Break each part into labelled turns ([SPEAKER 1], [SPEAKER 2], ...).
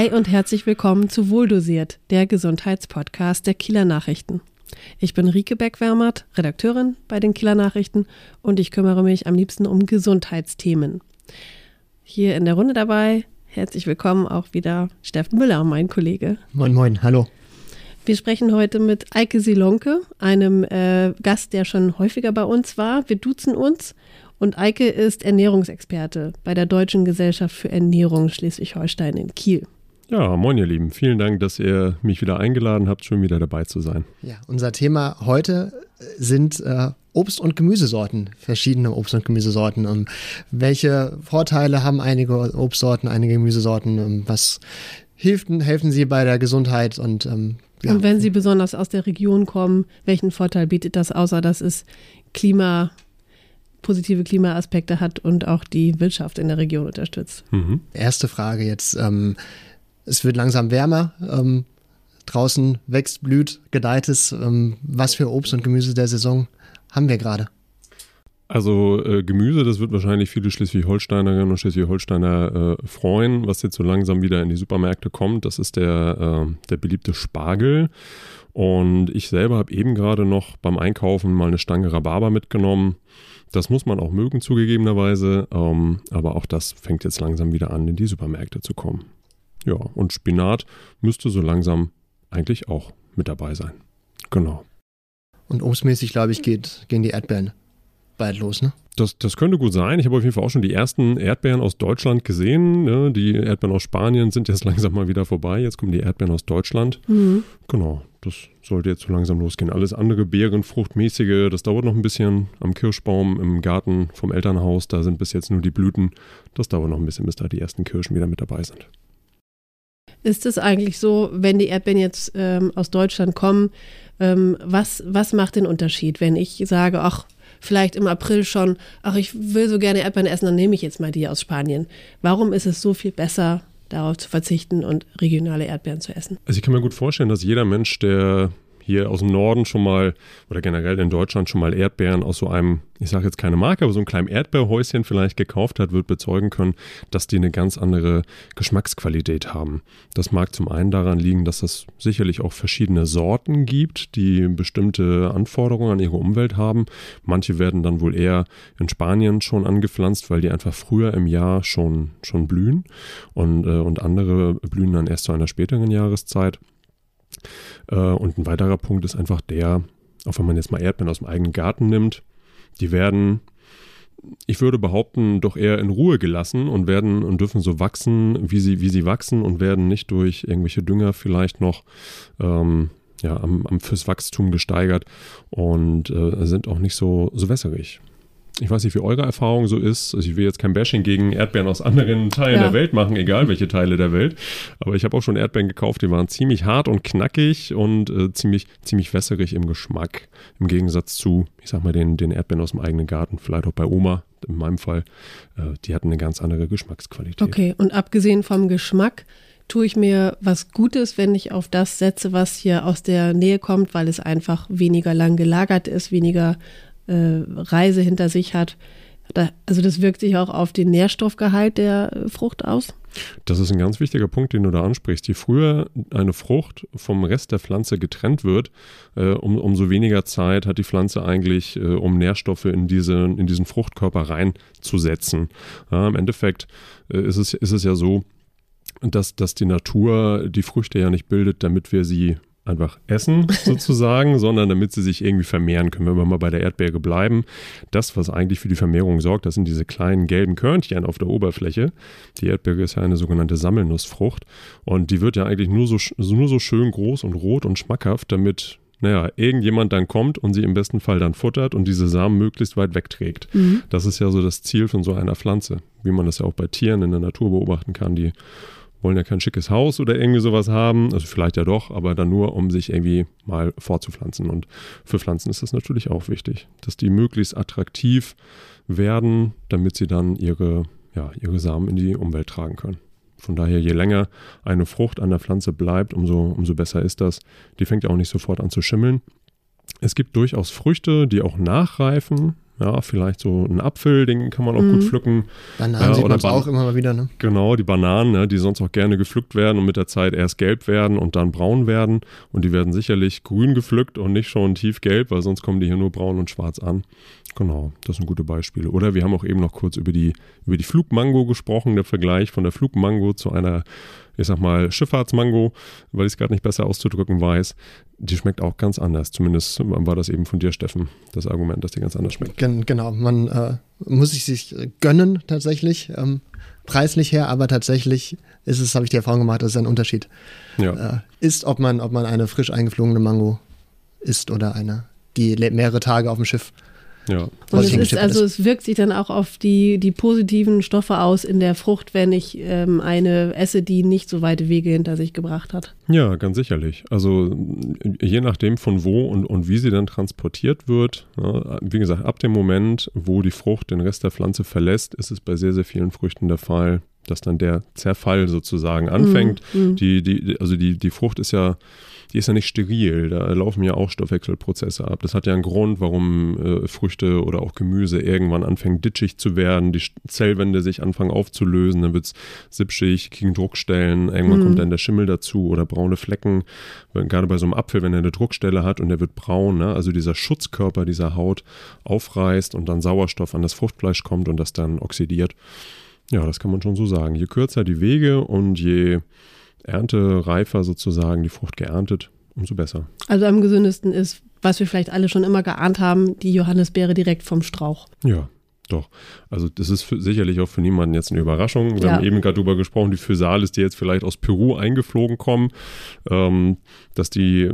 [SPEAKER 1] Hi und herzlich willkommen zu Wohldosiert, der Gesundheitspodcast der Kieler Nachrichten. Ich bin Rike Beck-Wermert, Redakteurin bei den Kieler Nachrichten und ich kümmere mich am liebsten um Gesundheitsthemen. Hier in der Runde dabei, herzlich willkommen auch wieder Steffen Müller, mein Kollege.
[SPEAKER 2] Moin, moin, hallo.
[SPEAKER 1] Wir sprechen heute mit Eike Silonke, einem äh, Gast, der schon häufiger bei uns war. Wir duzen uns und Eike ist Ernährungsexperte bei der Deutschen Gesellschaft für Ernährung Schleswig-Holstein in Kiel.
[SPEAKER 3] Ja, moin ihr Lieben. Vielen Dank, dass ihr mich wieder eingeladen habt, schon wieder dabei zu sein.
[SPEAKER 2] Ja, unser Thema heute sind äh, Obst- und Gemüsesorten, verschiedene Obst- und Gemüsesorten. Um, welche Vorteile haben einige Obstsorten, einige Gemüsesorten? Was hilft, helfen sie bei der Gesundheit? Und,
[SPEAKER 1] ähm, ja. und wenn sie besonders aus der Region kommen, welchen Vorteil bietet das, außer dass es Klima positive Klimaaspekte hat und auch die Wirtschaft in der Region unterstützt.
[SPEAKER 2] Mhm. Erste Frage jetzt. Ähm, es wird langsam wärmer. Ähm, draußen wächst, blüht, gedeiht es. Ähm, was für Obst und Gemüse der Saison haben wir gerade?
[SPEAKER 3] Also äh, Gemüse, das wird wahrscheinlich viele Schleswig-Holsteinerinnen und Schleswig-Holsteiner äh, freuen, was jetzt so langsam wieder in die Supermärkte kommt. Das ist der, äh, der beliebte Spargel. Und ich selber habe eben gerade noch beim Einkaufen mal eine Stange Rhabarber mitgenommen. Das muss man auch mögen, zugegebenerweise. Ähm, aber auch das fängt jetzt langsam wieder an, in die Supermärkte zu kommen. Ja, und Spinat müsste so langsam eigentlich auch mit dabei sein. Genau.
[SPEAKER 2] Und obstmäßig, glaube ich, geht, gehen die Erdbeeren bald los, ne?
[SPEAKER 3] Das, das könnte gut sein. Ich habe auf jeden Fall auch schon die ersten Erdbeeren aus Deutschland gesehen. Ne? Die Erdbeeren aus Spanien sind jetzt langsam mal wieder vorbei. Jetzt kommen die Erdbeeren aus Deutschland. Mhm. Genau, das sollte jetzt so langsam losgehen. Alles andere Beeren, Fruchtmäßige, das dauert noch ein bisschen. Am Kirschbaum im Garten vom Elternhaus, da sind bis jetzt nur die Blüten. Das dauert noch ein bisschen, bis da die ersten Kirschen wieder mit dabei sind.
[SPEAKER 1] Ist es eigentlich so, wenn die Erdbeeren jetzt ähm, aus Deutschland kommen, ähm, was, was macht den Unterschied, wenn ich sage, ach, vielleicht im April schon, ach, ich will so gerne Erdbeeren essen, dann nehme ich jetzt mal die aus Spanien. Warum ist es so viel besser, darauf zu verzichten und regionale Erdbeeren zu essen?
[SPEAKER 3] Also ich kann mir gut vorstellen, dass jeder Mensch, der hier aus dem Norden schon mal oder generell in Deutschland schon mal Erdbeeren aus so einem, ich sage jetzt keine Marke, aber so einem kleinen Erdbeerhäuschen vielleicht gekauft hat, wird bezeugen können, dass die eine ganz andere Geschmacksqualität haben. Das mag zum einen daran liegen, dass es sicherlich auch verschiedene Sorten gibt, die bestimmte Anforderungen an ihre Umwelt haben. Manche werden dann wohl eher in Spanien schon angepflanzt, weil die einfach früher im Jahr schon, schon blühen und, äh, und andere blühen dann erst zu einer späteren Jahreszeit. Äh, und ein weiterer Punkt ist einfach der, auch wenn man jetzt mal Erdbeeren aus dem eigenen Garten nimmt, die werden, ich würde behaupten, doch eher in Ruhe gelassen und werden und dürfen so wachsen, wie sie, wie sie wachsen und werden nicht durch irgendwelche Dünger vielleicht noch ähm, ja, am, am fürs Wachstum gesteigert und äh, sind auch nicht so, so wässerig. Ich weiß nicht, wie eure Erfahrung so ist. Also ich will jetzt kein Bashing gegen Erdbeeren aus anderen Teilen ja. der Welt machen, egal welche Teile der Welt. Aber ich habe auch schon Erdbeeren gekauft, die waren ziemlich hart und knackig und äh, ziemlich, ziemlich wässerig im Geschmack. Im Gegensatz zu, ich sag mal, den, den Erdbeeren aus dem eigenen Garten, vielleicht auch bei Oma in meinem Fall. Äh, die hatten eine ganz andere Geschmacksqualität.
[SPEAKER 1] Okay, und abgesehen vom Geschmack, tue ich mir was Gutes, wenn ich auf das setze, was hier aus der Nähe kommt, weil es einfach weniger lang gelagert ist, weniger äh, Reise hinter sich hat. Da, also das wirkt sich auch auf den Nährstoffgehalt der Frucht aus.
[SPEAKER 3] Das ist ein ganz wichtiger Punkt, den du da ansprichst. Je früher eine Frucht vom Rest der Pflanze getrennt wird, äh, um, umso weniger Zeit hat die Pflanze eigentlich, äh, um Nährstoffe in, diese, in diesen Fruchtkörper reinzusetzen. Ja, Im Endeffekt äh, ist, es, ist es ja so, dass, dass die Natur die Früchte ja nicht bildet, damit wir sie einfach essen sozusagen, sondern damit sie sich irgendwie vermehren können. Wenn wir mal bei der Erdbeere bleiben, das, was eigentlich für die Vermehrung sorgt, das sind diese kleinen gelben Körnchen auf der Oberfläche. Die Erdbeere ist ja eine sogenannte Sammelnussfrucht und die wird ja eigentlich nur so, nur so schön groß und rot und schmackhaft, damit naja, irgendjemand dann kommt und sie im besten Fall dann futtert und diese Samen möglichst weit wegträgt. Mhm. Das ist ja so das Ziel von so einer Pflanze, wie man das ja auch bei Tieren in der Natur beobachten kann, die wollen ja kein schickes Haus oder irgendwie sowas haben, also vielleicht ja doch, aber dann nur, um sich irgendwie mal fortzupflanzen. Und für Pflanzen ist das natürlich auch wichtig, dass die möglichst attraktiv werden, damit sie dann ihre, ja, ihre Samen in die Umwelt tragen können. Von daher, je länger eine Frucht an der Pflanze bleibt, umso, umso besser ist das. Die fängt ja auch nicht sofort an zu schimmeln. Es gibt durchaus Früchte, die auch nachreifen, Ja, vielleicht so ein Apfel, den kann man auch mhm. gut pflücken.
[SPEAKER 2] Bananen ja, sieht man auch immer mal wieder, ne?
[SPEAKER 3] Genau, die Bananen, ne, die sonst auch gerne gepflückt werden und mit der Zeit erst gelb werden und dann braun werden. Und die werden sicherlich grün gepflückt und nicht schon tiefgelb, weil sonst kommen die hier nur braun und schwarz an. Genau, das sind gute Beispiele. Oder wir haben auch eben noch kurz über die, über die Flugmango gesprochen, der Vergleich von der Flugmango zu einer, ich sag mal, Schifffahrtsmango, weil ich es gerade nicht besser auszudrücken weiß. Die schmeckt auch ganz anders. Zumindest war das eben von dir, Steffen, das Argument, dass die ganz anders schmeckt.
[SPEAKER 2] Genau, man äh, muss sich gönnen tatsächlich, ähm, preislich her, aber tatsächlich ist es, habe ich die Erfahrung gemacht, das ist ein Unterschied. Ja. Äh, ist, ob man, ob man eine frisch eingeflogene Mango isst oder eine, die mehrere Tage auf dem Schiff
[SPEAKER 1] ja. Und es ist also, es wirkt sich dann auch auf die, die positiven Stoffe aus in der Frucht, wenn ich ähm, eine esse, die nicht so weite Wege hinter sich gebracht hat.
[SPEAKER 3] Ja, ganz sicherlich. Also je nachdem von wo und, und wie sie dann transportiert wird, ja, wie gesagt, ab dem Moment, wo die Frucht den Rest der Pflanze verlässt, ist es bei sehr, sehr vielen Früchten der Fall, dass dann der Zerfall sozusagen anfängt. Mm, mm. Die, die, also die, die Frucht ist ja die ist ja nicht steril, da laufen ja auch Stoffwechselprozesse ab. Das hat ja einen Grund, warum äh, Früchte oder auch Gemüse irgendwann anfangen ditschig zu werden, die Zellwände sich anfangen aufzulösen, dann wird es sipschig, kriegen Druckstellen, irgendwann mhm. kommt dann der Schimmel dazu oder braune Flecken. Gerade bei so einem Apfel, wenn er eine Druckstelle hat und der wird braun, ne? also dieser Schutzkörper dieser Haut aufreißt und dann Sauerstoff an das Fruchtfleisch kommt und das dann oxidiert. Ja, das kann man schon so sagen. Je kürzer die Wege und je erntereifer sozusagen die Frucht geerntet, umso besser.
[SPEAKER 1] Also am gesündesten ist, was wir vielleicht alle schon immer geahnt haben, die Johannisbeere direkt vom Strauch.
[SPEAKER 3] Ja, doch. Also das ist für, sicherlich auch für niemanden jetzt eine Überraschung. Wir ja. haben eben gerade darüber gesprochen, die Physalis, die jetzt vielleicht aus Peru eingeflogen kommen, ähm, dass die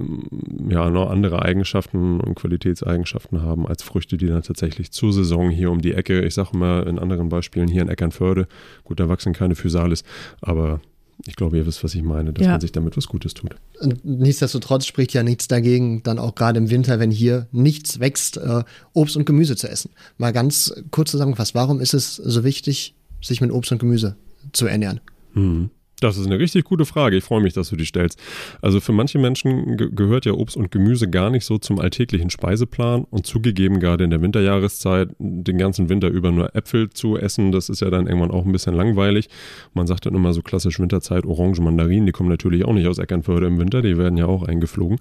[SPEAKER 3] ja noch andere Eigenschaften und Qualitätseigenschaften haben als Früchte, die dann tatsächlich zur Saison hier um die Ecke, ich sage mal in anderen Beispielen hier in Eckernförde, gut, da wachsen keine Physalis, aber ich glaube, ihr wisst, was ich meine, dass ja. man sich damit was Gutes tut.
[SPEAKER 2] Und nichtsdestotrotz spricht ja nichts dagegen, dann auch gerade im Winter, wenn hier nichts wächst, äh, Obst und Gemüse zu essen. Mal ganz kurz zusammengefasst, warum ist es so wichtig, sich mit Obst und Gemüse zu ernähren?
[SPEAKER 3] Mhm. Das ist eine richtig gute Frage. Ich freue mich, dass du die stellst. Also für manche Menschen ge gehört ja Obst und Gemüse gar nicht so zum alltäglichen Speiseplan und zugegeben gerade in der Winterjahreszeit den ganzen Winter über nur Äpfel zu essen, das ist ja dann irgendwann auch ein bisschen langweilig. Man sagt dann immer so klassisch Winterzeit Orangen, Mandarinen, die kommen natürlich auch nicht aus Eckernförde im Winter, die werden ja auch eingeflogen.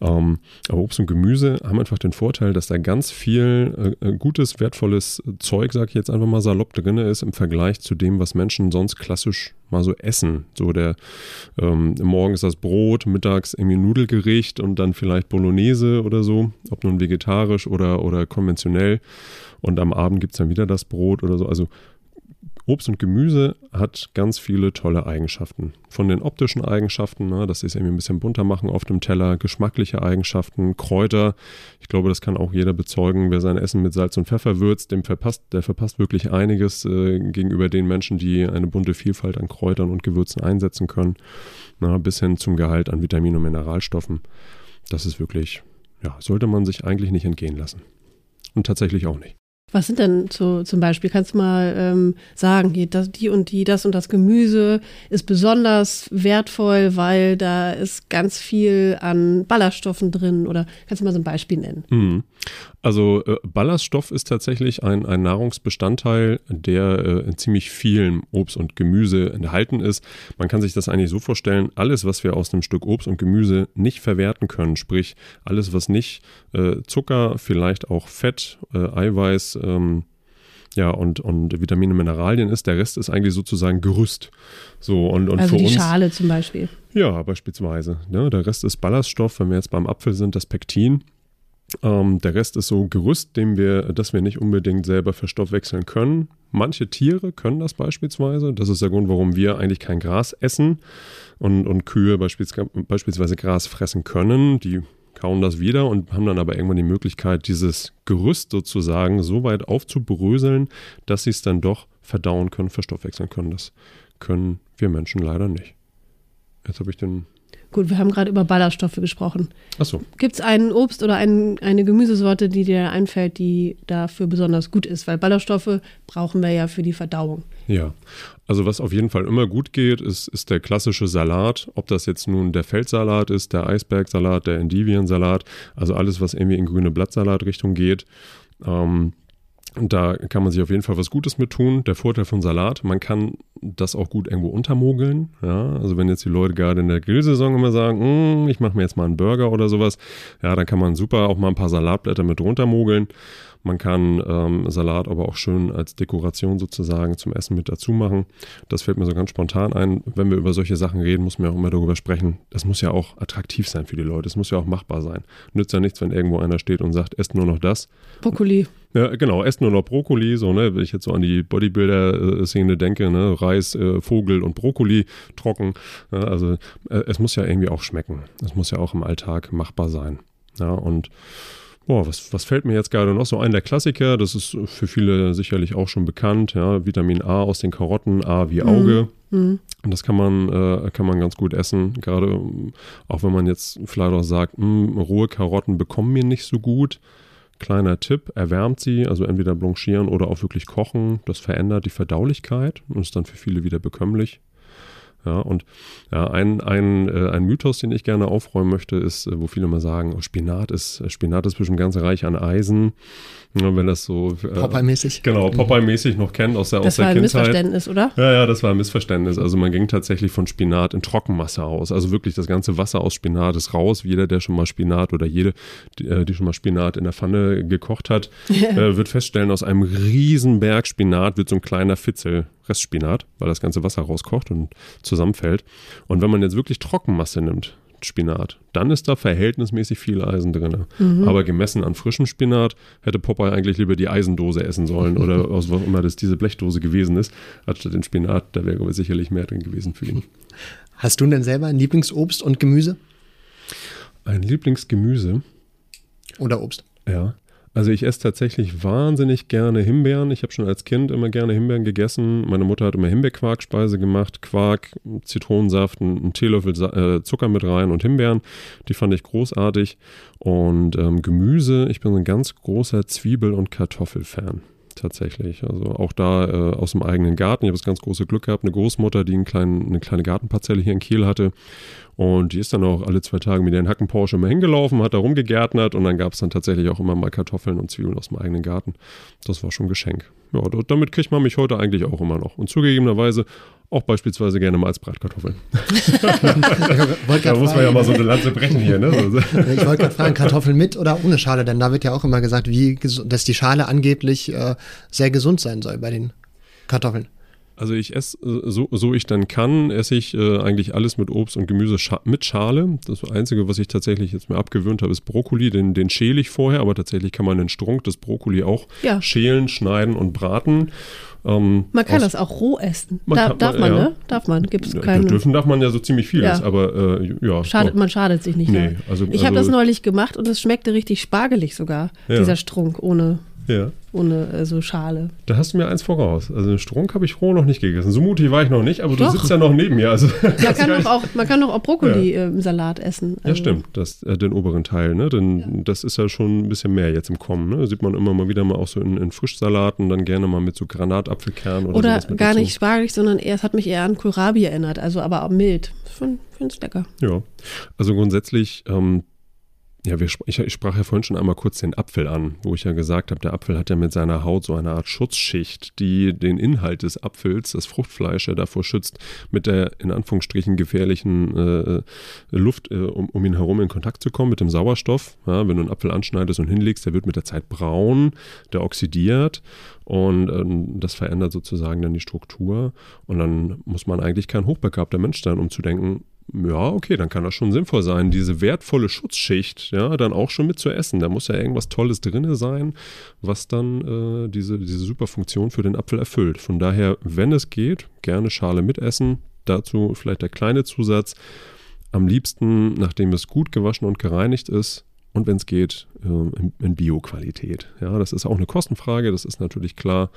[SPEAKER 3] Ähm, aber Obst und Gemüse haben einfach den Vorteil, dass da ganz viel äh, äh gutes, wertvolles Zeug, sag ich jetzt einfach mal salopp, drin ist im Vergleich zu dem, was Menschen sonst klassisch mal so essen. So der ähm, morgens das Brot, mittags irgendwie Nudelgericht und dann vielleicht Bolognese oder so, ob nun vegetarisch oder, oder konventionell. Und am Abend gibt es dann wieder das Brot oder so. Also Obst und Gemüse hat ganz viele tolle Eigenschaften. Von den optischen Eigenschaften, ne, dass sie es irgendwie ein bisschen bunter machen auf dem Teller, geschmackliche Eigenschaften, Kräuter. Ich glaube, das kann auch jeder bezeugen, wer sein Essen mit Salz und Pfeffer würzt, dem verpasst, der verpasst wirklich einiges äh, gegenüber den Menschen, die eine bunte Vielfalt an Kräutern und Gewürzen einsetzen können, na, bis hin zum Gehalt an Vitaminen und Mineralstoffen. Das ist wirklich, ja, sollte man sich eigentlich nicht entgehen lassen. Und tatsächlich auch nicht.
[SPEAKER 1] Was sind denn so, zum Beispiel, kannst du mal ähm, sagen, hier, das, die und die, das und das Gemüse ist besonders wertvoll, weil da ist ganz viel an Ballaststoffen drin oder kannst du mal so ein Beispiel nennen?
[SPEAKER 3] Mhm. Also äh, Ballaststoff ist tatsächlich ein, ein Nahrungsbestandteil, der äh, in ziemlich vielen Obst und Gemüse enthalten ist. Man kann sich das eigentlich so vorstellen, alles, was wir aus einem Stück Obst und Gemüse nicht verwerten können, sprich alles, was nicht äh, Zucker, vielleicht auch Fett, äh, Eiweiß, ähm, ja, und, und Vitamine, Mineralien ist. Der Rest ist eigentlich sozusagen Gerüst. So, und, und
[SPEAKER 1] also
[SPEAKER 3] für
[SPEAKER 1] die
[SPEAKER 3] uns,
[SPEAKER 1] Schale zum Beispiel.
[SPEAKER 3] Ja, beispielsweise. Ne? Der Rest ist Ballaststoff. Wenn wir jetzt beim Apfel sind, das Pektin. Ähm, der Rest ist so Gerüst, dem wir, das wir nicht unbedingt selber verstoffwechseln können. Manche Tiere können das beispielsweise. Das ist der Grund, warum wir eigentlich kein Gras essen und, und Kühe beispielsweise, beispielsweise Gras fressen können. Die kauen das wieder und haben dann aber irgendwann die Möglichkeit, dieses Gerüst sozusagen so weit aufzubröseln, dass sie es dann doch verdauen können, verstoffwechseln können. Das können wir Menschen leider nicht. Jetzt habe ich den
[SPEAKER 1] Gut, wir haben gerade über Ballaststoffe gesprochen.
[SPEAKER 3] Ach so.
[SPEAKER 1] Gibt es ein Obst oder ein, eine Gemüsesorte, die dir einfällt, die dafür besonders gut ist? Weil Ballaststoffe brauchen wir ja für die Verdauung.
[SPEAKER 3] Ja, also was auf jeden Fall immer gut geht, ist, ist der klassische Salat. Ob das jetzt nun der Feldsalat ist, der Eisbergsalat, der Endiviensalat, also alles, was irgendwie in grüne Blattsalat-Richtung geht. Ähm, da kann man sich auf jeden Fall was Gutes mit tun. Der Vorteil von Salat, man kann das auch gut irgendwo untermogeln. Ja, also wenn jetzt die Leute gerade in der Grillsaison immer sagen, mm, ich mache mir jetzt mal einen Burger oder sowas, ja, dann kann man super auch mal ein paar Salatblätter mit runtermogeln. Man kann ähm, Salat aber auch schön als Dekoration sozusagen zum Essen mit dazu machen. Das fällt mir so ganz spontan ein. Wenn wir über solche Sachen reden, muss man auch immer darüber sprechen. Das muss ja auch attraktiv sein für die Leute. Es muss ja auch machbar sein. Nützt ja nichts, wenn irgendwo einer steht und sagt, esst nur noch das.
[SPEAKER 1] Brokkoli.
[SPEAKER 3] Ja, genau, esst nur noch Brokkoli, so, ne, wenn ich jetzt so an die Bodybuilder-Szene denke, ne, Reis, äh, Vogel und Brokkoli trocken. Ja, also äh, es muss ja irgendwie auch schmecken. Es muss ja auch im Alltag machbar sein. Ja, und Boah, was, was fällt mir jetzt gerade noch so ein? Der Klassiker, das ist für viele sicherlich auch schon bekannt, ja, Vitamin A aus den Karotten, A wie Auge. Mhm. Und das kann man, äh, kann man ganz gut essen, gerade auch wenn man jetzt vielleicht auch sagt, mh, hm, rohe Karotten bekommen mir nicht so gut. Kleiner Tipp, erwärmt sie, also entweder blanchieren oder auch wirklich kochen. Das verändert die Verdaulichkeit und ist dann für viele wieder bekömmlich. Ja, und ja, ein, ein, äh, ein Mythos, den ich gerne aufräumen möchte, ist, äh, wo viele immer sagen, oh, Spinat ist, äh, Spinat ist bestimmt ganz reich an Eisen. Ja, wenn das so
[SPEAKER 2] äh, Popeye-mäßig.
[SPEAKER 3] Genau, Popeye-mäßig noch kennt aus der,
[SPEAKER 1] das
[SPEAKER 3] aus der Kindheit. Das
[SPEAKER 1] war ein Missverständnis, oder?
[SPEAKER 3] Ja, ja, das war ein Missverständnis. Also man ging tatsächlich von Spinat in Trockenmasse aus. Also wirklich das ganze Wasser aus Spinat ist raus. Jeder, der schon mal Spinat oder jede, die, die schon mal Spinat in der Pfanne gekocht hat, äh, wird feststellen, aus einem riesen Berg Spinat wird so ein kleiner Fitzel Restspinat, weil das ganze Wasser rauskocht und zusammenfällt. Und wenn man jetzt wirklich Trockenmasse nimmt, Spinat, dann ist da verhältnismäßig viel Eisen drin. Mhm. Aber gemessen an frischem Spinat hätte Popeye eigentlich lieber die Eisendose essen sollen oder aus was immer das diese Blechdose gewesen ist, anstatt den Spinat. Da wäre sicherlich mehr drin gewesen für ihn.
[SPEAKER 2] Hast du denn selber ein Lieblingsobst und Gemüse?
[SPEAKER 3] Ein Lieblingsgemüse?
[SPEAKER 2] Oder Obst?
[SPEAKER 3] Ja. Also ich esse tatsächlich wahnsinnig gerne Himbeeren. Ich habe schon als Kind immer gerne Himbeeren gegessen. Meine Mutter hat immer Himbeerquarkspeise gemacht. Quark, Zitronensaft, einen Teelöffel äh, Zucker mit rein und Himbeeren. Die fand ich großartig. Und ähm, Gemüse, ich bin ein ganz großer Zwiebel- und Kartoffelfan tatsächlich. Also auch da äh, aus dem eigenen Garten. Ich habe das ganz große Glück gehabt, eine Großmutter, die einen kleinen, eine kleine Gartenparzelle hier in Kiel hatte. Und die ist dann auch alle zwei Tage mit ihren Hacken Porsche immer hingelaufen, hat da rumgegärtnert und dann gab es dann tatsächlich auch immer mal Kartoffeln und Zwiebeln aus dem eigenen Garten. Das war schon ein Geschenk. Ja, damit kriegt man mich heute eigentlich auch immer noch. Und zugegebenerweise auch beispielsweise gerne mal als Bratkartoffeln. da muss man ja mal so eine Lanze brechen hier. Ne?
[SPEAKER 2] ich wollte gerade fragen, Kartoffeln mit oder ohne Schale? Denn da wird ja auch immer gesagt, wie, dass die Schale angeblich äh, sehr gesund sein soll bei den Kartoffeln.
[SPEAKER 3] Also ich esse, äh, so, so ich dann kann, esse ich äh, eigentlich alles mit Obst und Gemüse scha mit Schale. Das Einzige, was ich tatsächlich jetzt mir abgewöhnt habe, ist Brokkoli. Den, den schäle ich vorher, aber tatsächlich kann man den Strunk des Brokkoli auch ja. schälen, schneiden und braten.
[SPEAKER 1] Ähm, man kann das auch roh essen. Da, kann, darf man, ja. ne? Darf man. Gibt's ja,
[SPEAKER 3] keine... Dürfen darf man ja so ziemlich vieles, ja. aber äh, ja.
[SPEAKER 1] Schadet, man schadet sich nicht. Nee, also, ich also, habe das neulich gemacht und es schmeckte richtig spargelig sogar, dieser Strunk ohne ja. Ohne äh, so Schale.
[SPEAKER 3] Da hast du mir eins voraus. Also den Strunk habe ich roh noch nicht gegessen. So mutig war ich noch nicht, aber doch. du sitzt ja noch neben mir. Also,
[SPEAKER 1] man, kann doch auch, man kann doch auch Brokkoli ja. im Salat essen.
[SPEAKER 3] Also. Ja, stimmt. Das, äh, den oberen Teil. Ne? Denn ja. Das ist ja schon ein bisschen mehr jetzt im Kommen. Ne? Sieht man immer mal wieder mal auch so in, in Frischsalaten, dann gerne mal mit so Granatapfelkernen oder
[SPEAKER 1] Oder gar nicht spargelig, sondern eher, es hat mich eher an Kohlrabi erinnert. Also aber auch mild. Ich finde es lecker.
[SPEAKER 3] Ja, also grundsätzlich ähm, ja, wir, ich, ich, sprach ja vorhin schon einmal kurz den Apfel an, wo ich ja gesagt habe, der Apfel hat ja mit seiner Haut so eine Art Schutzschicht, die den Inhalt des Apfels, das Fruchtfleisch davor schützt, mit der in Anführungsstrichen gefährlichen äh, Luft äh, um, um, ihn herum in Kontakt zu kommen, mit dem Sauerstoff. Ja, wenn du einen Apfel anschneidest und hinlegst, der wird mit der Zeit braun, der oxidiert und äh, das verändert sozusagen dann die Struktur. Und dann muss man eigentlich kein hochbegabter Mensch sein, um zu denken, ja, okay, dann kann das schon sinnvoll sein, diese wertvolle Schutzschicht, ja, dann auch schon mit zu essen. Da muss ja irgendwas Tolles drin sein, was dann äh, diese, diese super Funktion für den Apfel erfüllt. Von daher, wenn es geht, gerne Schale mitessen. Dazu vielleicht der kleine Zusatz. Am liebsten, nachdem es gut gewaschen und gereinigt ist, und wenn es geht, äh, in, in Bio-Qualität. Ja, das ist auch eine Kostenfrage, das ist natürlich klar.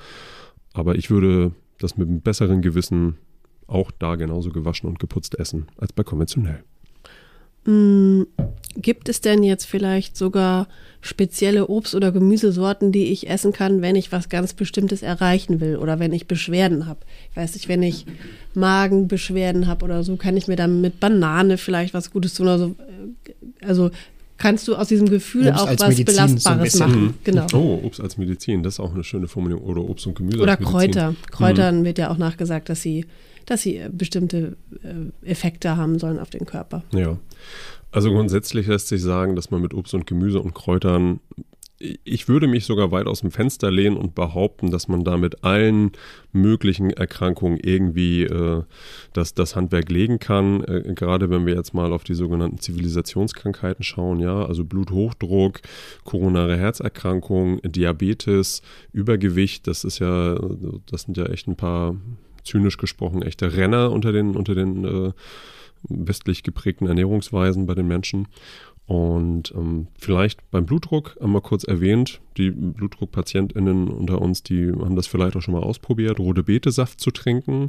[SPEAKER 3] Aber ich würde das mit einem besseren Gewissen auch da genauso gewaschen und geputzt essen als bei konventionell.
[SPEAKER 1] Mm, gibt es denn jetzt vielleicht sogar spezielle Obst- oder Gemüsesorten, die ich essen kann, wenn ich was ganz Bestimmtes erreichen will oder wenn ich Beschwerden habe? Ich weiß nicht, wenn ich Magenbeschwerden habe oder so, kann ich mir dann mit Banane vielleicht was Gutes tun. Also, also kannst du aus diesem Gefühl
[SPEAKER 2] Obst
[SPEAKER 1] auch
[SPEAKER 2] als
[SPEAKER 1] was
[SPEAKER 2] Medizin so
[SPEAKER 1] Belastbares machen. Genau.
[SPEAKER 3] Oh, Obst als Medizin, das ist auch eine schöne Formulierung. Oder Obst und Gemüse
[SPEAKER 1] Oder
[SPEAKER 3] als Medizin.
[SPEAKER 1] Kräuter. Kräutern wird ja auch nachgesagt, dass sie, dass sie äh, bestimmte äh, Effekte haben sollen auf den Körper.
[SPEAKER 3] Ja. Also grundsätzlich lässt sich sagen, dass man mit Obst und Gemüse und Kräutern, ich würde mich sogar weit aus dem Fenster lehnen und behaupten, dass man da mit allen möglichen Erkrankungen irgendwie äh, das, das Handwerk legen kann. Äh, gerade wenn wir jetzt mal auf die sogenannten Zivilisationskrankheiten schauen, ja, also Bluthochdruck, koronare Herzerkrankung, Diabetes, Übergewicht, das ist ja, das sind ja echt ein paar zynisch gesprochen echte Renner unter den, unter den äh, westlich geprägten Ernährungsweisen bei den Menschen. Und ähm, vielleicht beim Blutdruck einmal kurz erwähnt, die BlutdruckpatientInnen unter uns, die haben das vielleicht auch schon mal ausprobiert, rote Betesaft zu trinken.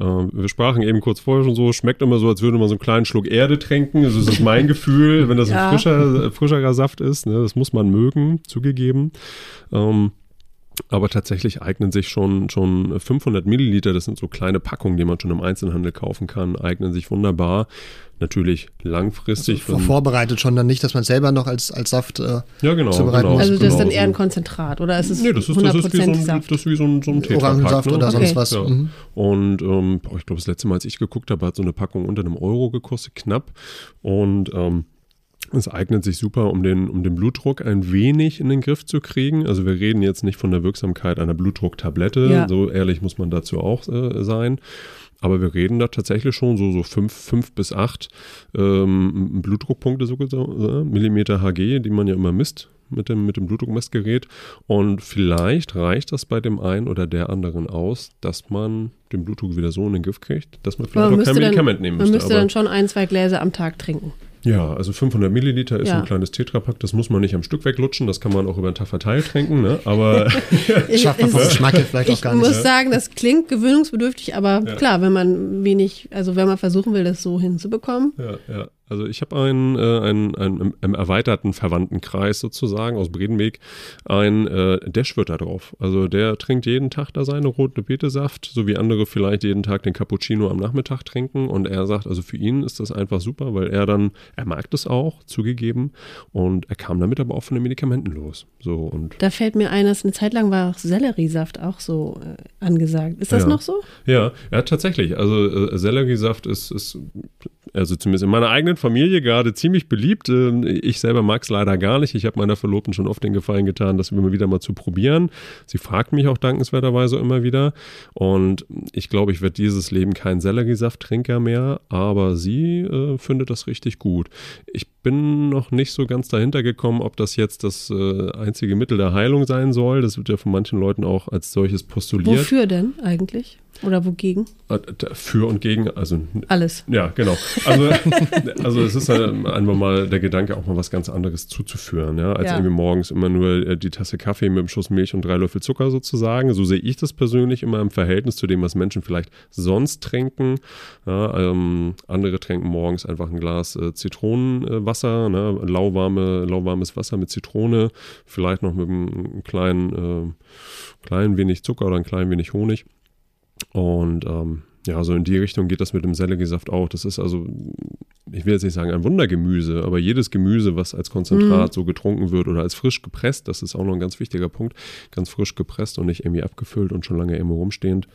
[SPEAKER 3] Ähm, wir sprachen eben kurz vorher schon so, schmeckt immer so, als würde man so einen kleinen Schluck Erde trinken. Also das ist mein Gefühl, wenn das
[SPEAKER 1] Ja.
[SPEAKER 3] ein frischer, frischerer Saft ist. Ne, das muss man mögen, zugegeben. Ähm, aber tatsächlich eignen sich schon, schon 500 Milliliter, das sind so kleine Packungen, die man schon im Einzelhandel kaufen kann, eignen sich wunderbar. Natürlich langfristig. Wenn-
[SPEAKER 2] Vorbereitet schon dann nicht, dass man selber noch als, als Saft. Äh,
[SPEAKER 3] ja, genau.
[SPEAKER 2] zubereiten
[SPEAKER 3] genau
[SPEAKER 2] muss.
[SPEAKER 1] Also das ist
[SPEAKER 3] genau
[SPEAKER 1] dann
[SPEAKER 3] so.
[SPEAKER 1] eher ein Konzentrat oder ist es
[SPEAKER 3] Nee, das ist, das ist wie so
[SPEAKER 1] 100%
[SPEAKER 3] ein,
[SPEAKER 1] Saft?
[SPEAKER 3] das ist wie so ein, so ein
[SPEAKER 2] Orangensaft
[SPEAKER 3] ne?
[SPEAKER 2] oder
[SPEAKER 1] Okay.
[SPEAKER 2] sonst was.
[SPEAKER 3] Ja.
[SPEAKER 2] Mhm.
[SPEAKER 3] Und ähm, ich glaube, das letzte Mal, als ich geguckt habe, hat so eine Packung unter einem Euro gekostet, knapp. Und ähm, es eignet sich super, um den, um den Blutdruck ein wenig in den Griff zu kriegen. Also wir reden jetzt nicht von der Wirksamkeit einer Blutdrucktablette,
[SPEAKER 1] Ja.
[SPEAKER 3] so ehrlich muss man dazu auch äh, sein. Aber wir reden da tatsächlich schon so, so fünf, fünf bis acht ähm, Blutdruckpunkte, so gesagt, äh, Millimeter Hg, die man ja immer misst mit dem, mit dem Blutdruckmessgerät. Und vielleicht reicht das bei dem einen oder der anderen aus, dass man den Blutdruck wieder so in den Griff kriegt, dass man vielleicht
[SPEAKER 1] man
[SPEAKER 3] auch kein
[SPEAKER 1] müsste,
[SPEAKER 3] Medikament
[SPEAKER 1] dann,
[SPEAKER 3] nehmen
[SPEAKER 1] man
[SPEAKER 3] müsste.
[SPEAKER 1] müsste
[SPEAKER 3] aber-
[SPEAKER 1] dann schon ein, zwei Gläser am Tag trinken.
[SPEAKER 3] Ja, also 500 Milliliter ist
[SPEAKER 1] Ja.
[SPEAKER 3] ein kleines Tetrapack. Das muss man nicht am Stück weglutschen. Das kann man auch über den Tag verteilt trinken. Ne? Aber
[SPEAKER 2] Schafft man vom
[SPEAKER 1] Es-
[SPEAKER 2] Geschmack vielleicht auch
[SPEAKER 1] Ich
[SPEAKER 2] gar nicht.
[SPEAKER 1] muss sagen, das klingt gewöhnungsbedürftig, aber klar, wenn man wenig, also wenn man versuchen will, das so hinzubekommen.
[SPEAKER 3] ja, ja. Also ich habe einen, äh, einen, einen im, im erweiterten Verwandtenkreis sozusagen aus Bredenweg, ein, äh, schwört da drauf. Also der trinkt jeden Tag da seine rote Betesaft, so wie andere vielleicht jeden Tag den Cappuccino am Nachmittag trinken. Und er sagt, also für ihn ist das einfach super, weil er dann, er mag das auch, zugegeben. Und er kam damit aber auch von den Medikamenten los. So und
[SPEAKER 1] Da fällt mir ein, dass eine Zeit lang war auch Selleriesaft auch so äh, angesagt. Ist das
[SPEAKER 3] Ja.
[SPEAKER 1] noch so?
[SPEAKER 3] Ja, ja, tatsächlich. Also äh, Selleriesaft ist, ist, also zumindest in meiner eigenen Familie gerade ziemlich beliebt. Ähm, ich selber mag es leider gar nicht. Ich habe meiner Verlobten schon oft den Gefallen getan, das immer wieder mal zu probieren. Sie fragt mich auch dankenswerterweise immer wieder. Und ich glaube, ich werde dieses Leben kein Selleriesafttrinker mehr, aber sie äh, findet das richtig gut. Ich bin noch nicht so ganz dahinter gekommen, ob das jetzt das äh, einzige Mittel der Heilung sein soll. Das wird ja von manchen Leuten auch als solches postuliert.
[SPEAKER 1] Wofür denn eigentlich? Oder wogegen?
[SPEAKER 3] Äh, Für und gegen, also
[SPEAKER 1] Alles.
[SPEAKER 3] ja, genau. Also, also es ist halt einfach mal der Gedanke, auch mal was ganz anderes zuzuführen, ja, als
[SPEAKER 1] Ja.
[SPEAKER 3] irgendwie morgens immer nur äh, die Tasse Kaffee mit einem Schuss Milch und drei Löffel Zucker sozusagen. So sehe ich das persönlich immer im Verhältnis zu dem, was Menschen vielleicht sonst trinken. Ja, ähm, andere trinken morgens einfach ein Glas äh, Zitronenwasser, ne, lauwarme, lauwarmes Wasser mit Zitrone, vielleicht noch mit einem kleinen, äh, klein wenig Zucker oder ein klein wenig Honig. Und ähm, ja, so in die Richtung geht das mit dem Selleriesaft auch. Das ist also, ich will jetzt nicht sagen ein Wundergemüse, aber jedes Gemüse, was als Konzentrat so getrunken wird oder als frisch gepresst, das ist auch noch ein ganz wichtiger Punkt, ganz frisch gepresst und nicht irgendwie abgefüllt und schon lange irgendwo rumstehend,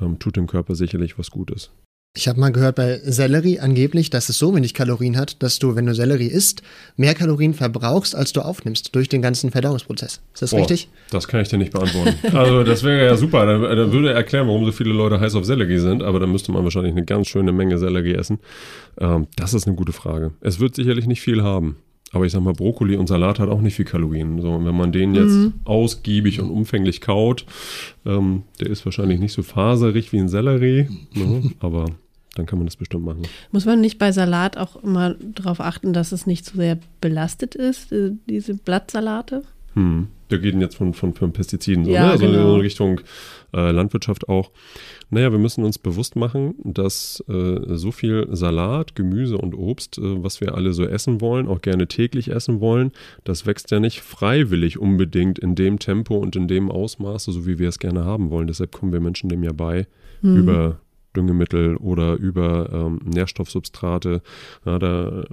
[SPEAKER 3] ähm, tut dem Körper sicherlich was Gutes.
[SPEAKER 2] Ich habe mal gehört bei Sellerie angeblich, dass es so wenig Kalorien hat, dass du, wenn du Sellerie isst, mehr Kalorien verbrauchst, als du aufnimmst durch den ganzen Verdauungsprozess. Ist das
[SPEAKER 3] Boah,
[SPEAKER 2] richtig?
[SPEAKER 3] Das kann ich dir nicht beantworten. Also das wäre ja super. Dann, dann würde er erklären, warum so viele Leute heiß auf Sellerie sind, aber dann müsste man wahrscheinlich eine ganz schöne Menge Sellerie essen. Ähm, das ist eine gute Frage. Es wird sicherlich nicht viel haben. Aber ich sag mal, Brokkoli und Salat hat auch nicht viel Kalorien. So, und wenn man den jetzt ausgiebig und umfänglich kaut, ähm, der ist wahrscheinlich nicht so faserig wie ein Sellerie, ne? aber dann kann man das bestimmt machen.
[SPEAKER 1] Muss man nicht bei Salat auch immer darauf achten, dass es nicht zu sehr belastet ist, äh, diese Blattsalate?
[SPEAKER 3] Hm. Wir reden jetzt von, von, von Pestiziden, so,
[SPEAKER 1] Ja,
[SPEAKER 3] ne? also
[SPEAKER 1] genau.
[SPEAKER 3] in Richtung äh, Landwirtschaft auch. Naja, wir müssen uns bewusst machen, dass äh, so viel Salat, Gemüse und Obst, äh, was wir alle so essen wollen, auch gerne täglich essen wollen, das wächst ja nicht freiwillig unbedingt in dem Tempo und in dem Ausmaße, so wie wir es gerne haben wollen. Deshalb kommen wir Menschen dem ja bei über Düngemittel oder über ähm, Nährstoffsubstrate. Ja, da äh,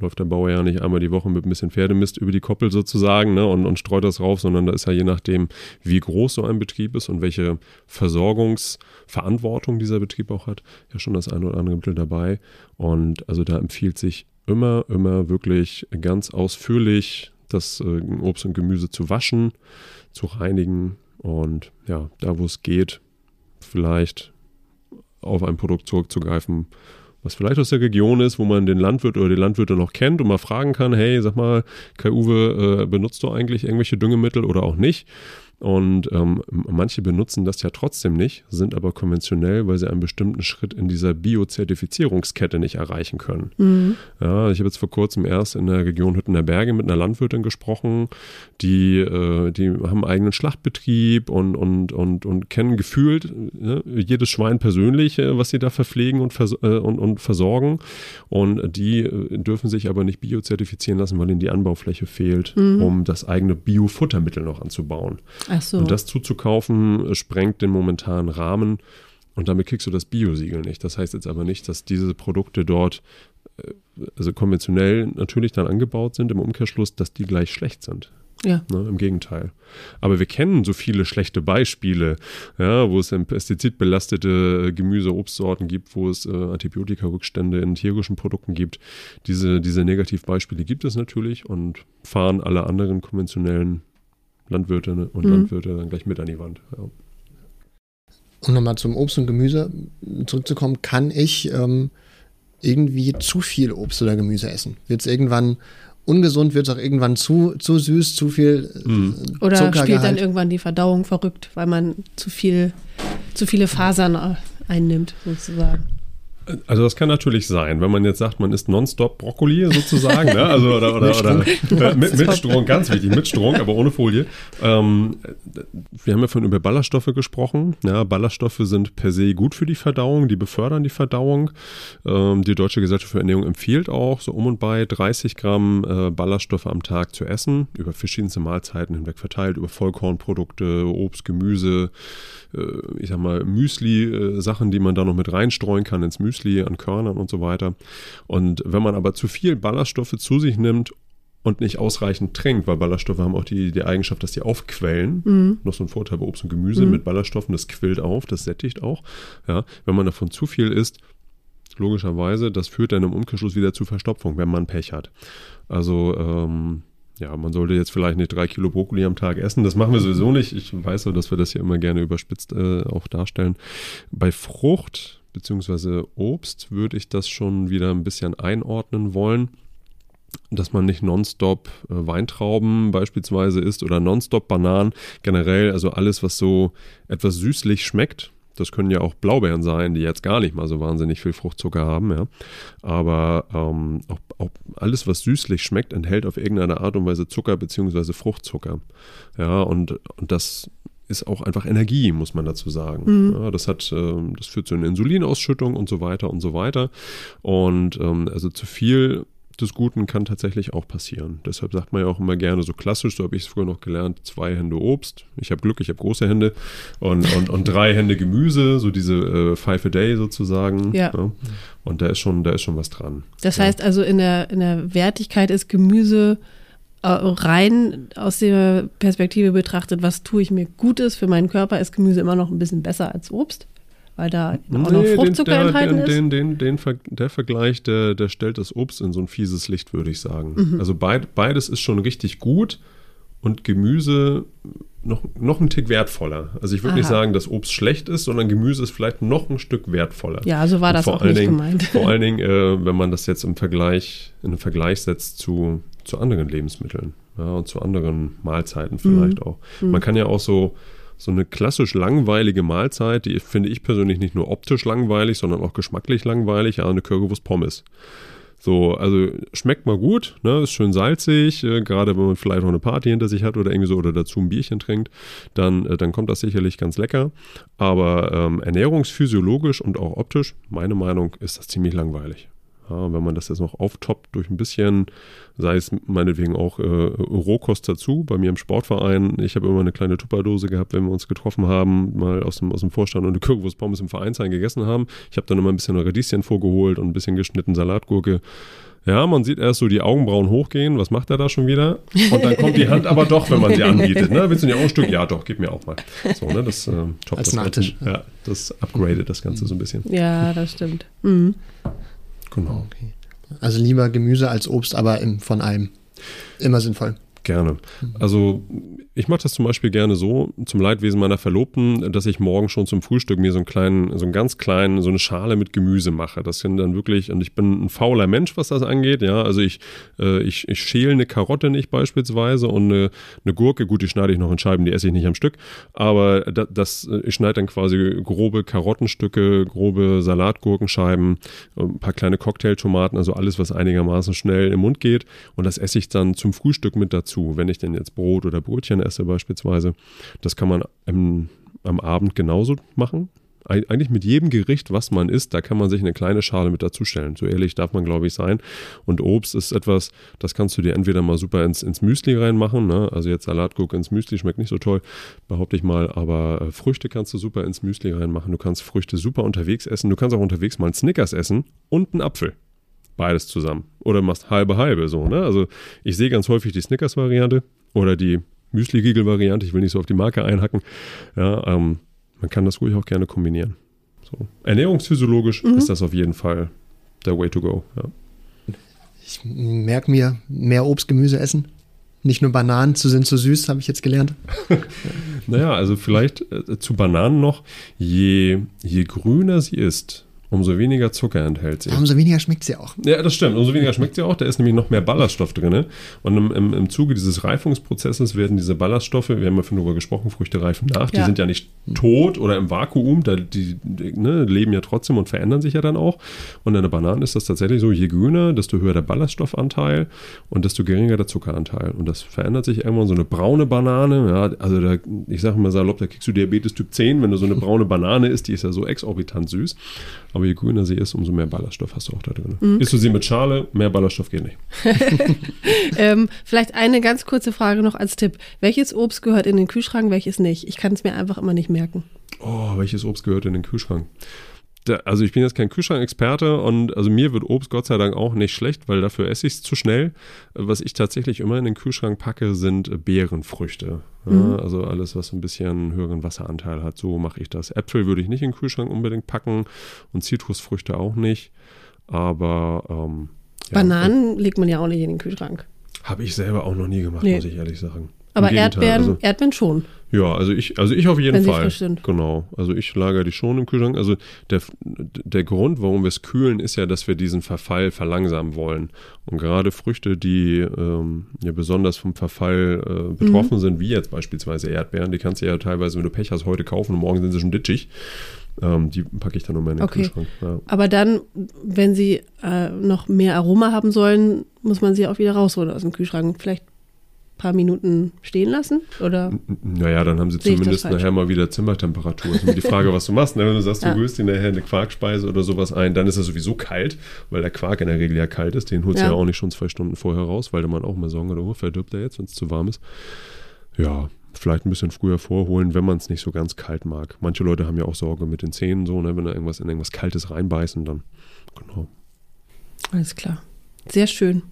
[SPEAKER 3] läuft der Bauer ja nicht einmal die Woche mit ein bisschen Pferdemist über die Koppel sozusagen ne, und, und streut das rauf, sondern da ist ja je nachdem, wie groß so ein Betrieb ist und welche Versorgungsverantwortung dieser Betrieb auch hat, ja schon das eine oder andere Mittel dabei. Und also da empfiehlt sich immer, immer wirklich ganz ausführlich das äh, Obst und Gemüse zu waschen, zu reinigen und ja, da wo es geht, vielleicht auf ein Produkt zurückzugreifen, was vielleicht aus der Region ist, wo man den Landwirt oder die Landwirte noch kennt und mal fragen kann, hey, sag mal, Kai Uwe, äh, benutzt du eigentlich irgendwelche Düngemittel oder auch nicht? Und ähm, manche benutzen das ja trotzdem nicht, sind aber konventionell, weil sie einen bestimmten Schritt in dieser Biozertifizierungskette nicht erreichen können. Mhm. Ja, ich habe jetzt vor kurzem erst in der Region Hüttener Berge mit einer Landwirtin gesprochen, die, äh, die haben einen eigenen Schlachtbetrieb und, und, und, und kennen gefühlt ne, jedes Schwein persönlich, äh, was sie da verpflegen und, vers äh, und, und versorgen. Und die äh, dürfen sich aber nicht biozertifizieren lassen, weil ihnen die Anbaufläche fehlt, mhm. um das eigene Biofuttermittel noch anzubauen.
[SPEAKER 1] Ach so.
[SPEAKER 3] Und das zuzukaufen, äh, sprengt den momentanen Rahmen und damit kriegst du das Biosiegel nicht. Das heißt jetzt aber nicht, dass diese Produkte dort, äh, also konventionell natürlich dann angebaut sind, im Umkehrschluss, dass die gleich schlecht sind.
[SPEAKER 1] Ja.
[SPEAKER 3] Ne, Im Gegenteil. Aber wir kennen so viele schlechte Beispiele, ja, wo es pestizidbelastete Gemüse, Obstsorten gibt, wo es äh, Antibiotikarückstände in tierischen Produkten gibt. Diese, diese Negativbeispiele gibt es natürlich und fahren alle anderen konventionellen Landwirte ne, und mhm. Landwirte dann gleich mit an die Wand. Ja.
[SPEAKER 2] Um nochmal zum Obst und Gemüse zurückzukommen, kann ich ähm, irgendwie zu viel Obst oder Gemüse essen? Wird es irgendwann ungesund, wird es auch irgendwann zu, zu süß, zu viel
[SPEAKER 1] mhm. Oder spielt dann irgendwann die Verdauung verrückt, weil man zu viel, zu viele Fasern einnimmt, sozusagen.
[SPEAKER 3] Also das kann natürlich sein, wenn man jetzt sagt, man isst nonstop Brokkoli sozusagen, ne? also oder, oder, oder äh, mit, mit Strunk, ganz wichtig, mit Strunk, aber ohne Folie. Ähm, wir haben ja von über Ballaststoffe gesprochen. Ja, Ballaststoffe sind per se gut für die Verdauung, die befördern die Verdauung. Ähm, die Deutsche Gesellschaft für Ernährung empfiehlt auch, so um und bei 30 Gramm äh, Ballaststoffe am Tag zu essen, über verschiedenste Mahlzeiten hinweg verteilt, über Vollkornprodukte, Obst, Gemüse, äh, ich sag mal Müsli-Sachen, äh, die man da noch mit reinstreuen kann ins Müsli Müsli, an Körnern und so weiter. Und wenn man aber zu viel Ballaststoffe zu sich nimmt und nicht ausreichend trinkt, weil Ballaststoffe haben auch die, die Eigenschaft, dass die aufquellen. Mhm. Noch so ein Vorteil bei Obst und Gemüse mhm. mit Ballaststoffen, das quillt auf, das sättigt auch. Ja, wenn man davon zu viel isst, logischerweise, das führt dann im Umkehrschluss wieder zu Verstopfung, wenn man Pech hat. Also ähm, ja, man sollte jetzt vielleicht nicht drei Kilo Brokkoli am Tag essen. Das machen wir sowieso nicht. Ich weiß so, dass wir das hier immer gerne überspitzt äh, auch darstellen. Bei Frucht beziehungsweise Obst würde ich das schon wieder ein bisschen einordnen wollen dass man nicht nonstop äh, Weintrauben beispielsweise isst oder nonstop Bananen. Generell, also alles, was so etwas süßlich schmeckt. Das können ja auch Blaubeeren sein, die jetzt gar nicht mal so wahnsinnig viel Fruchtzucker haben, ja. Aber ähm, auch, auch, alles, was süßlich schmeckt, enthält auf irgendeine Art und Weise Zucker bzw. Fruchtzucker. Ja, und, und das ist auch einfach Energie, muss man dazu sagen. Mhm. Ja, das hat, ähm, das führt zu einer Insulinausschüttung und so weiter und so weiter. Und ähm, also zu viel des Guten kann tatsächlich auch passieren. Deshalb sagt man ja auch immer gerne so klassisch, so habe ich es früher noch gelernt, zwei Hände Obst. Ich habe Glück, ich habe große Hände und, und, und drei Hände Gemüse, so diese äh, Five a Day sozusagen.
[SPEAKER 1] Ja. ja.
[SPEAKER 3] Und da ist schon, da ist schon was dran.
[SPEAKER 1] Das heißt also in der, in der Wertigkeit ist Gemüse äh, rein aus der Perspektive betrachtet, was tue ich mir Gutes für meinen Körper, ist Gemüse immer noch ein bisschen besser als Obst, weil da auch noch Fruchtzucker
[SPEAKER 3] den,
[SPEAKER 1] enthalten
[SPEAKER 3] den,
[SPEAKER 1] ist.
[SPEAKER 3] Den, den, den, der Vergleich, der, der stellt das Obst in so ein fieses Licht, würde ich sagen. Mhm. Also beid, beides ist schon richtig gut und Gemüse noch, noch ein Tick wertvoller. Also ich würde nicht sagen, dass Obst schlecht ist, sondern Gemüse ist vielleicht noch ein Stück wertvoller.
[SPEAKER 1] Ja, so war das auch nicht
[SPEAKER 3] Dingen,
[SPEAKER 1] gemeint.
[SPEAKER 3] Vor allen Dingen, äh, wenn man das jetzt im Vergleich, in einen Vergleich setzt zu zu anderen Lebensmitteln ja, und zu anderen Mahlzeiten vielleicht mhm. auch. Mhm. Man kann ja auch so, so eine klassisch langweilige Mahlzeit, die finde ich persönlich nicht nur optisch langweilig, sondern auch geschmacklich langweilig, ja, eine Currywurst Pommes. So, also schmeckt mal gut, ne, ist schön salzig, äh, gerade wenn man vielleicht auch eine Party hinter sich hat oder irgendwie so oder dazu ein Bierchen trinkt, dann, äh, dann kommt das sicherlich ganz lecker. Aber ähm, ernährungsphysiologisch und auch optisch, meine Meinung, ist das ziemlich langweilig. Ja, wenn man das jetzt noch auftoppt durch ein bisschen, sei es meinetwegen auch äh, Rohkost dazu, bei mir im Sportverein, ich habe immer eine kleine Tupperdose gehabt, wenn wir uns getroffen haben, mal aus dem, aus dem Vorstand und eine Currywurst Pommes im Vereinsheim gegessen haben. Ich habe dann immer ein bisschen Radieschen vorgeholt und ein bisschen geschnitten Salatgurke. Ja, man sieht erst so die Augenbrauen hochgehen. Was macht er da schon wieder? Und dann kommt die Hand aber doch, wenn man sie anbietet. Ne? Willst du nicht auch ein Stück? Ja, doch, gib mir auch mal. So, ne? Das äh,
[SPEAKER 2] top, Als das Nachtisch.
[SPEAKER 3] Ganze, ja, das upgradet das Ganze so ein bisschen.
[SPEAKER 1] Ja, das stimmt. Mhm.
[SPEAKER 2] Genau. Okay. Also lieber Gemüse als Obst, aber im, von allem. Immer sinnvoll.
[SPEAKER 3] Gerne. Also ich mache das zum Beispiel gerne so, zum Leidwesen meiner Verlobten, dass ich morgen schon zum Frühstück mir so einen kleinen, so einen ganz kleinen, so eine Schale mit Gemüse mache. Das sind dann wirklich, und ich bin ein fauler Mensch, was das angeht, ja. Also ich, äh, ich, ich schäle eine Karotte nicht beispielsweise und eine, eine Gurke, gut, die schneide ich noch in Scheiben, die esse ich nicht am Stück, aber das, das ich schneide dann quasi grobe Karottenstücke, grobe Salatgurkenscheiben, ein paar kleine Cocktailtomaten, also alles, was einigermaßen schnell im Mund geht und das esse ich dann zum Frühstück mit dazu dazu. Wenn ich denn jetzt Brot oder Brötchen esse beispielsweise, das kann man im, am Abend genauso machen. Eigentlich mit jedem Gericht, was man isst, da kann man sich eine kleine Schale mit dazustellen. So ehrlich darf man, glaube ich, sein. Und Obst ist etwas, das kannst du dir entweder mal super ins, ins Müsli reinmachen. Ne? Also jetzt Salatgurke ins Müsli schmeckt nicht so toll, behaupte ich mal. Aber äh, Früchte kannst du super ins Müsli reinmachen. Du kannst Früchte super unterwegs essen. Du kannst auch unterwegs mal einen Snickers essen und einen Apfel beides zusammen. Oder machst halbe halbe so, ne? Also ich sehe ganz häufig die Snickers-Variante oder die Müsli-Giegel-Variante. Ich will nicht so auf die Marke einhacken. Ja, ähm, man kann das ruhig auch gerne kombinieren. So. Ernährungsphysiologisch mhm. ist das auf jeden Fall der Way to go. Ja.
[SPEAKER 2] Ich merke mir, mehr Obst, Gemüse essen. Nicht nur Bananen zu sind zu süß, habe ich jetzt gelernt.
[SPEAKER 3] naja, also vielleicht äh, zu Bananen noch, je, je grüner sie ist, umso weniger Zucker enthält sie.
[SPEAKER 2] Ja, umso weniger schmeckt sie auch.
[SPEAKER 3] Ja, das stimmt. Umso weniger schmeckt sie auch. Da ist nämlich noch mehr Ballaststoff drin. Und im, im, im Zuge dieses Reifungsprozesses werden diese Ballaststoffe, wir haben ja vorhin darüber gesprochen, Früchte reifen nach, ja. die sind ja nicht tot oder im Vakuum, da, die, die ne, leben ja trotzdem und verändern sich ja dann auch. Und in der Banane ist das tatsächlich so, je grüner, desto höher der Ballaststoffanteil und desto geringer der Zuckeranteil. Und das verändert sich irgendwann so eine braune Banane. Ja, also da, ich sage mal salopp, da kriegst du Diabetes Typ 10, wenn du so eine braune Banane isst, die ist ja so exorbitant süß. Aber je grüner sie ist, umso mehr Ballaststoff hast du auch da drin. Mhm. Isst du sie mit Schale, mehr Ballaststoff geht nicht.
[SPEAKER 1] ähm, vielleicht eine ganz kurze Frage noch als Tipp. Welches Obst gehört in den Kühlschrank, welches nicht? Ich kann es mir einfach immer nicht merken.
[SPEAKER 3] Oh, welches Obst gehört in den Kühlschrank? Also ich bin jetzt kein Kühlschrank-Experte und also mir wird Obst Gott sei Dank auch nicht schlecht, weil dafür esse ich es zu schnell. Was ich tatsächlich immer in den Kühlschrank packe, sind Beerenfrüchte. Mhm. also alles, was ein bisschen höheren Wasseranteil hat, so mache ich das. Äpfel würde ich nicht in den Kühlschrank unbedingt packen und Zitrusfrüchte auch nicht. Aber ähm,
[SPEAKER 1] Bananen legt man ja auch nicht in den Kühlschrank.
[SPEAKER 3] Habe ich selber auch noch nie gemacht, nee. muss ich ehrlich sagen.
[SPEAKER 1] Aber Erdbeeren, also, Erdbeeren schon.
[SPEAKER 3] Ja, also ich, also ich auf jeden Wenn Fall. Genau. Also ich lagere die schon im Kühlschrank. Also der, der Grund, warum wir es kühlen, ist ja, dass wir diesen Verfall verlangsamen wollen. Und gerade Früchte, die ähm, ja besonders vom Verfall äh, betroffen mhm. sind, wie jetzt beispielsweise Erdbeeren, die kannst du ja teilweise, wenn du Pech hast, heute kaufen und morgen sind sie schon ditchig. Ähm, die packe ich dann immer in den okay. Kühlschrank. Ja.
[SPEAKER 1] Aber dann, wenn sie äh, noch mehr Aroma haben sollen, muss man sie auch wieder rausholen aus dem Kühlschrank. Vielleicht paar Minuten stehen lassen? Oder?
[SPEAKER 3] Naja, dann haben sie zumindest nachher mal wieder Zimmertemperatur. Das ist die Frage, was du machst. Ne? Wenn du sagst, du ja. rührst dir nachher eine Quarkspeise oder sowas ein, dann ist es sowieso kalt, weil der Quark in der Regel ja kalt ist. Den holst du ja. ja auch nicht schon zwei Stunden vorher raus, weil man auch mal sagen oder oh, verdirbt er jetzt, wenn es zu warm ist. Ja, vielleicht ein bisschen früher vorholen, wenn man es nicht so ganz kalt mag. Manche Leute haben ja auch Sorge mit den Zähnen so, ne? wenn da irgendwas in irgendwas Kaltes reinbeißen, dann genau.
[SPEAKER 1] Alles klar. Sehr schön.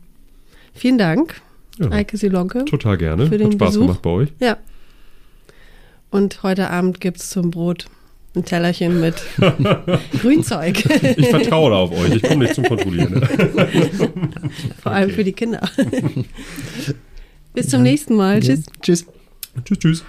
[SPEAKER 1] Vielen Dank. Ja. Eike Silonke.
[SPEAKER 3] Total gerne.
[SPEAKER 1] Für den
[SPEAKER 3] Hat Spaß
[SPEAKER 1] Besuch.
[SPEAKER 3] gemacht bei euch.
[SPEAKER 1] Ja. Und heute Abend gibt es zum Brot ein Tellerchen mit Grünzeug.
[SPEAKER 3] Ich vertraue da auf euch. Ich komme nicht zum Kontrollieren.
[SPEAKER 1] Vor allem okay. für die Kinder. Bis zum nächsten Mal. Tschüss.
[SPEAKER 2] Tschüss.
[SPEAKER 3] Tschüss, tschüss.